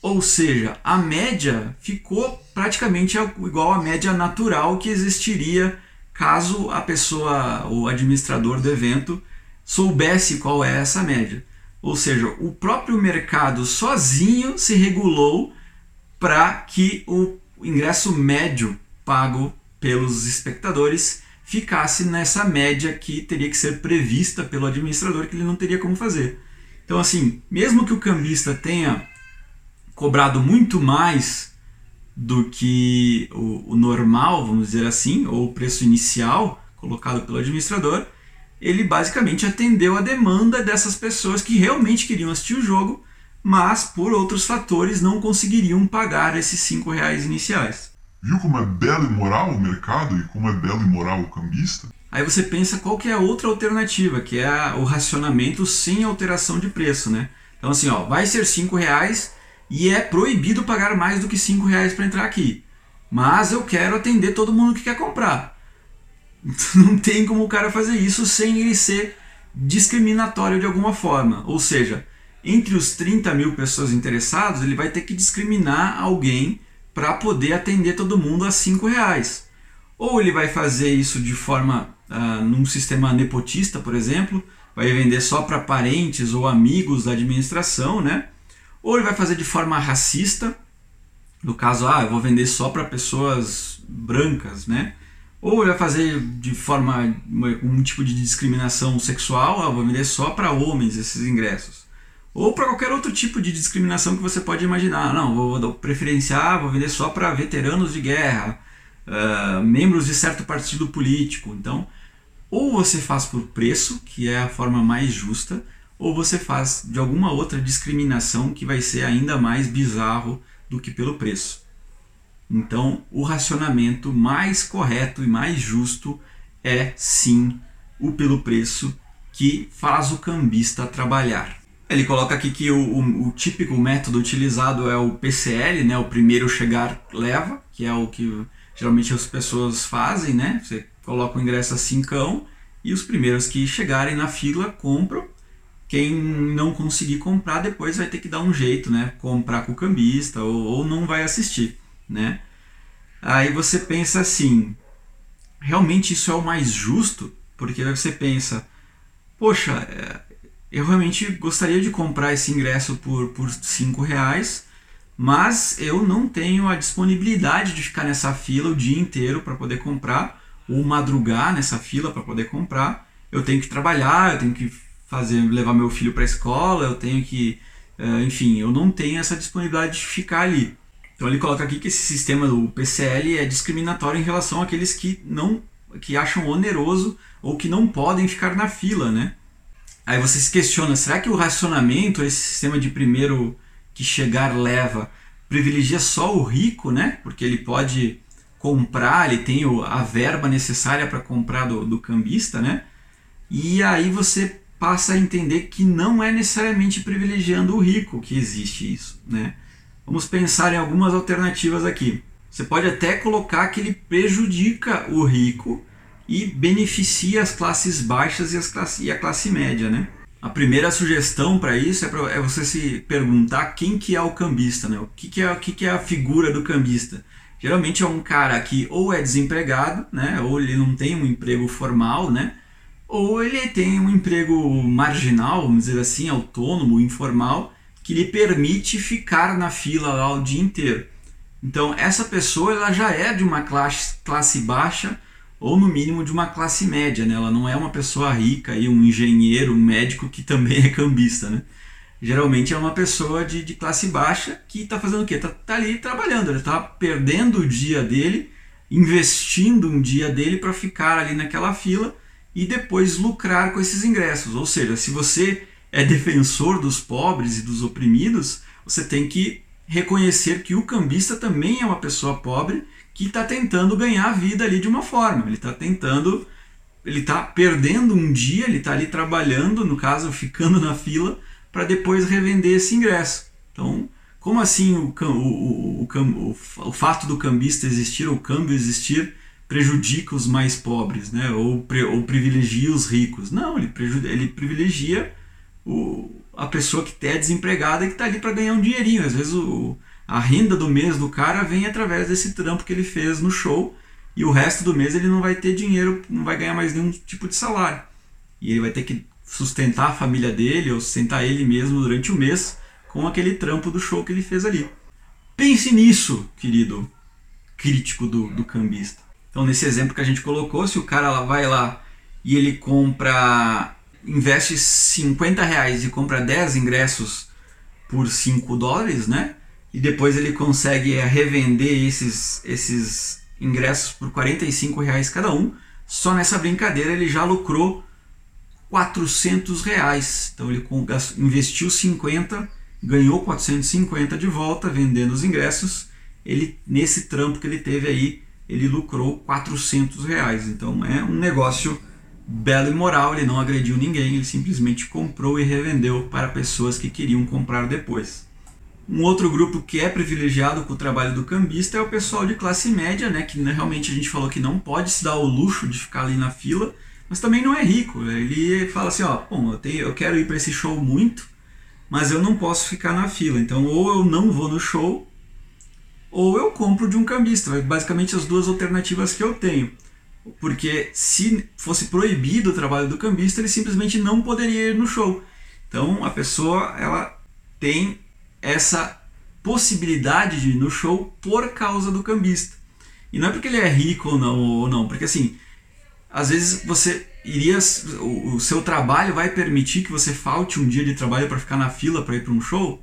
Ou seja, a média ficou praticamente igual à média natural que existiria caso a pessoa, o administrador do evento, soubesse qual é essa média. Ou seja, o próprio mercado sozinho se regulou para que o ingresso médio pago pelos espectadores ficasse nessa média que teria que ser prevista pelo administrador, que ele não teria como fazer. Então, assim, mesmo que o cambista tenha cobrado muito mais do que o, o, normal, vamos dizer assim, ou o preço inicial colocado pelo administrador, ele basicamente atendeu a demanda dessas pessoas que realmente queriam assistir o jogo, mas por outros fatores não conseguiriam pagar esses cinco reais iniciais.
Viu como é belo e moral o mercado e como é belo e moral o cambista?
Aí você pensa qual que é a outra alternativa, que é o racionamento sem alteração de preço, né? Então assim, ó, vai ser cinco reais e é proibido pagar mais do que 5 reais para entrar aqui. Mas eu quero atender todo mundo que quer comprar. Não tem como o cara fazer isso sem ele ser discriminatório de alguma forma. Ou seja, entre os 30 mil pessoas interessadas, ele vai ter que discriminar alguém para poder atender todo mundo a 5 reais. Ou ele vai fazer isso de forma uh, num sistema nepotista, por exemplo, vai vender só para parentes ou amigos da administração, né? Ou ele vai fazer de forma racista, no caso, ah, eu vou vender só para pessoas brancas, né? Ou ele vai fazer de forma um tipo de discriminação sexual, ah, vou vender só para homens esses ingressos. Ou para qualquer outro tipo de discriminação que você pode imaginar. Não, vou, vou preferenciar, vou vender só para veteranos de guerra, uh, membros de certo partido político. Então, ou você faz por preço, que é a forma mais justa, ou você faz de alguma outra discriminação que vai ser ainda mais bizarro do que pelo preço. Então, o racionamento mais correto e mais justo é sim o pelo preço que faz o cambista trabalhar. Ele coloca aqui que o, o, o, típico método utilizado é o PCL, né, o primeiro chegar leva, que é o que geralmente as pessoas fazem, né? Você coloca o ingresso a cincão e os primeiros que chegarem na fila compram quem não conseguir comprar depois vai ter que dar um jeito, né? Comprar com o cambista ou, ou não vai assistir, né? Aí você pensa assim, realmente isso é o mais justo? Porque você pensa, poxa, é, eu realmente gostaria de comprar esse ingresso por, por cinco reais, mas eu não tenho a disponibilidade de ficar nessa fila o dia inteiro para poder comprar, ou madrugar nessa fila para poder comprar. Eu tenho que trabalhar, eu tenho que fazer levar meu filho para a escola, eu tenho que, uh, enfim, eu não tenho essa disponibilidade de ficar ali. Então ele coloca aqui que esse sistema do PCL é discriminatório em relação àqueles que não que acham oneroso ou que não podem ficar na fila, né? Aí você se questiona, será que o racionamento, esse sistema de primeiro que chegar leva, privilegia só o rico, né? Porque ele pode comprar, ele tem a verba necessária para comprar do, do cambista, né? E aí você passa a entender que não é necessariamente privilegiando o rico que existe isso, né? Vamos pensar em algumas alternativas aqui. Você pode até colocar que ele prejudica o rico e beneficia as classes baixas e, as classe, e a classe média, né? A primeira sugestão para isso é, pra, é, você se perguntar quem que é o cambista, né? O que, que, é, o que, que é a figura do cambista? Geralmente é um cara que ou é desempregado, né? Ou ele não tem um emprego formal, né? Ou ele tem um emprego marginal, vamos dizer assim, autônomo, informal, que lhe permite ficar na fila lá o dia inteiro. Então essa pessoa ela já é de uma classe, classe baixa ou no mínimo de uma classe média, né? Ela não é uma pessoa rica e um engenheiro, um médico que também é cambista, né? Geralmente é uma pessoa de, de classe baixa que está fazendo o quê? Está tá ali trabalhando, ele está perdendo o dia dele, investindo um dia dele para ficar ali naquela fila e depois lucrar com esses ingressos. Ou seja, se você é defensor dos pobres e dos oprimidos, você tem que reconhecer que o cambista também é uma pessoa pobre que está tentando ganhar a vida ali de uma forma. Ele está tentando, ele está perdendo um dia, ele está ali trabalhando, no caso, ficando na fila, para depois revender esse ingresso. Então, como assim o, o, o, o, o fato do cambista existir, o câmbio existir, prejudica os mais pobres, né? ou, ou privilegia os ricos? Não, ele, ele privilegia o, a pessoa que é desempregada e que está ali para ganhar um dinheirinho. Às vezes o, a renda do mês do cara vem através desse trampo que ele fez no show e o resto do mês ele não vai ter dinheiro, não vai ganhar mais nenhum tipo de salário. E ele vai ter que sustentar a família dele ou sustentar ele mesmo durante o mês com aquele trampo do show que ele fez ali. Pense nisso, querido crítico do, do cambista. Então, nesse exemplo que a gente colocou, se o cara vai lá e ele compra investe 50 reais e compra 10 ingressos por 5 dólares, né? E depois ele consegue é, revender esses, esses ingressos por 45 reais cada um. Só nessa brincadeira ele já lucrou 400 reais. Então ele investiu 50, ganhou 450 de volta vendendo os ingressos. Ele nesse trampo que ele teve aí, ele lucrou 400 reais. Então é um negócio belo e moral, ele não agrediu ninguém, ele simplesmente comprou e revendeu para pessoas que queriam comprar depois. Um outro grupo que é privilegiado com o trabalho do cambista é o pessoal de classe média, né, que realmente a gente falou que não pode se dar o luxo de ficar ali na fila, mas também não é rico. Ele fala assim, ó, bom, eu, tenho, eu quero ir para esse show muito, mas eu não posso ficar na fila. Então, ou eu não vou no show, ou eu compro de um cambista. Basicamente as duas alternativas que eu tenho porque se fosse proibido o trabalho do cambista, ele simplesmente não poderia ir no show. Então a pessoa ela tem essa possibilidade de ir no show por causa do cambista. E não é porque ele é rico ou não, ou não porque assim, às vezes você iria o, seu trabalho vai permitir que você falte um dia de trabalho para ficar na fila para ir para um show?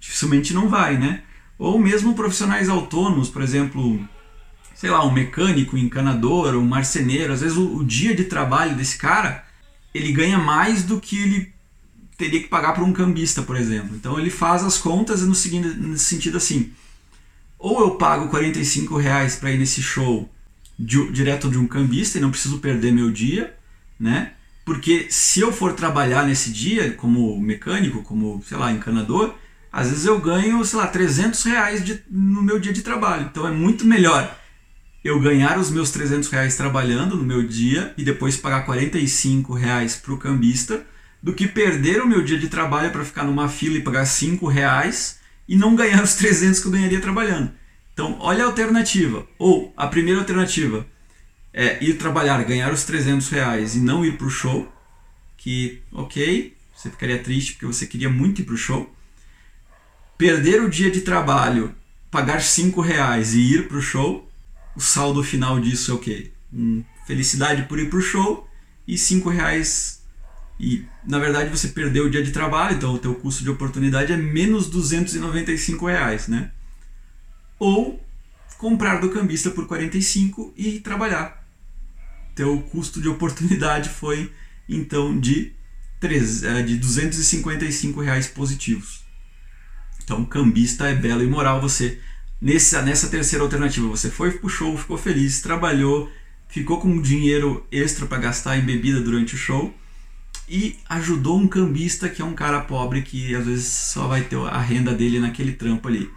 Dificilmente não vai, né? Ou mesmo profissionais autônomos, por exemplo, sei lá, um mecânico, um encanador, um marceneiro, às vezes o, o dia de trabalho desse cara, ele ganha mais do que ele teria que pagar para um cambista, por exemplo. Então ele faz as contas no, seguinte, no sentido assim, ou eu pago 45 reais para ir nesse show de, direto de um cambista e não preciso perder meu dia, né? Porque se eu for trabalhar nesse dia como mecânico, como, sei lá, encanador, às vezes eu ganho, sei lá, 300 reais de, no meu dia de trabalho. Então é muito melhor eu ganhar os meus 300 reais trabalhando no meu dia e depois pagar 45 reais para o cambista do que perder o meu dia de trabalho para ficar numa fila e pagar 5 reais e não ganhar os 300 que eu ganharia trabalhando. Então, olha a alternativa. Ou a primeira alternativa é ir trabalhar, ganhar os 300 reais e não ir para o show, que, ok, você ficaria triste porque você queria muito ir para o show. Perder o dia de trabalho, pagar 5 reais e ir para o show, o saldo final disso é o quê? Um, felicidade por ir pro show e cinco reais e na verdade você perdeu o dia de trabalho, então o teu custo de oportunidade é menos 295 reais, né? Ou comprar do cambista por 45 e trabalhar. Teu custo de oportunidade foi então de, 3, é, de 255 reais positivos. Então cambista é belo e moral, você Nessa, nessa terceira alternativa, você foi pro show, ficou feliz, trabalhou, ficou com dinheiro extra para gastar em bebida durante o show e ajudou um cambista que é um cara pobre que às vezes só vai ter a renda dele naquele trampo ali.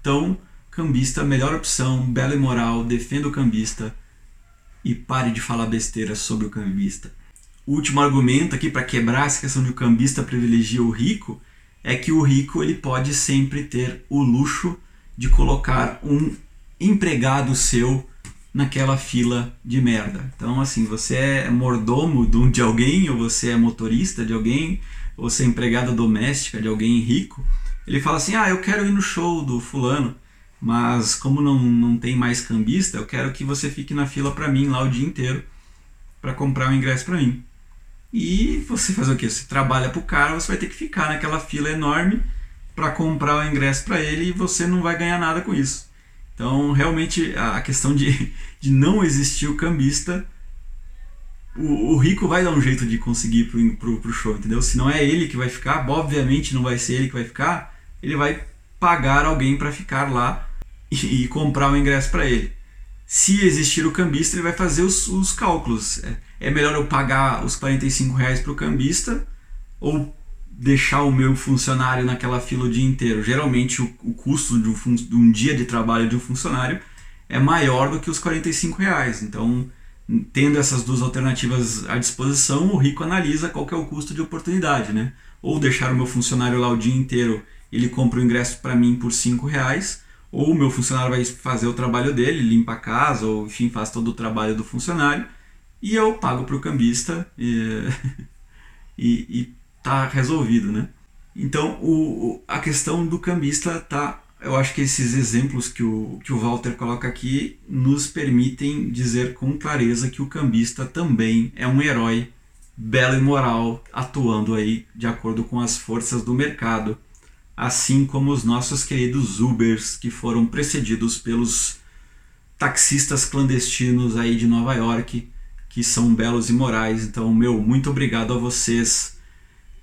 Então, cambista, melhor opção, bela e moral, defenda o cambista e pare de falar besteira sobre o cambista. o último argumento aqui para quebrar essa questão de o cambista privilegia o rico é que o rico ele pode sempre ter o luxo de colocar um empregado seu naquela fila de merda. Então, assim, você é mordomo de alguém, ou você é motorista de alguém, ou você é empregada doméstica de alguém rico. Ele fala assim: Ah, eu quero ir no show do fulano, mas como não, não tem mais cambista, eu quero que você fique na fila para mim lá o dia inteiro para comprar o ingresso para mim. E você faz o quê? Você trabalha pro cara, você vai ter que ficar naquela fila enorme para comprar o ingresso para ele e você não vai ganhar nada com isso. Então, realmente, a questão de, de não existir o cambista, o, o rico vai dar um jeito de conseguir pro, pro, pro show, entendeu? Se não é ele que vai ficar, obviamente não vai ser ele que vai ficar, ele vai pagar alguém para ficar lá e, e, comprar o ingresso para ele. Se existir o cambista, ele vai fazer os, os cálculos. É, é melhor eu pagar os 45 reais para o cambista ou deixar o meu funcionário naquela fila o dia inteiro. Geralmente o, o custo de um, de um, dia de trabalho de um funcionário é maior do que os 45 reais. Então, tendo essas duas alternativas à disposição, o rico analisa qual é o custo de oportunidade, né? Ou deixar o meu funcionário lá o dia inteiro, ele compra o ingresso para mim por 5 reais, ou o meu funcionário vai fazer o trabalho dele, limpa a casa, ou enfim, faz todo o trabalho do funcionário, e eu pago para o cambista e, e, e tá resolvido, né? Então, o, a questão do cambista tá. Eu acho que esses exemplos que o, que o Walter coloca aqui nos permitem dizer com clareza que o cambista também é um herói belo e moral, atuando aí de acordo com as forças do mercado, assim como os nossos queridos Ubers que foram precedidos pelos taxistas clandestinos aí de Nova York, que são belos e morais. Então, meu, muito obrigado a vocês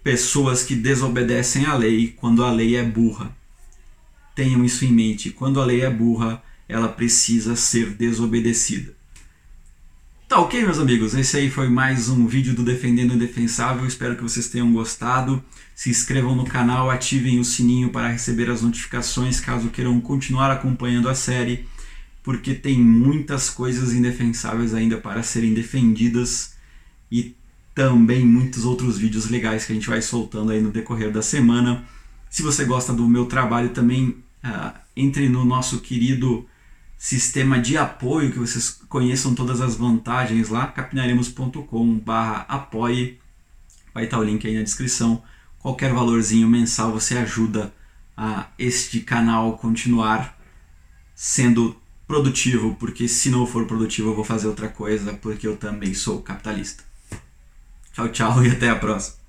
pessoas que desobedecem à lei quando a lei é burra. Tenham isso em mente: quando a lei é burra, ela precisa ser desobedecida. Tá ok, meus amigos? Esse aí foi mais um vídeo do Defendendo o Indefensável. Espero que vocês tenham gostado. Se inscrevam no canal, ativem o sininho para receber as notificações caso queiram continuar acompanhando a série, porque tem muitas coisas indefensáveis ainda para serem defendidas e também muitos outros vídeos legais que a gente vai soltando aí no decorrer da semana. Se você gosta do meu trabalho também, uh, entre no nosso querido sistema de apoio, que vocês conheçam todas as vantagens lá, capinaremos.com apoie, vai estar o link aí na descrição. Qualquer valorzinho mensal você ajuda a este canal continuar sendo produtivo, porque se não for produtivo eu vou fazer outra coisa, porque eu também sou capitalista. Tchau, tchau e até a próxima.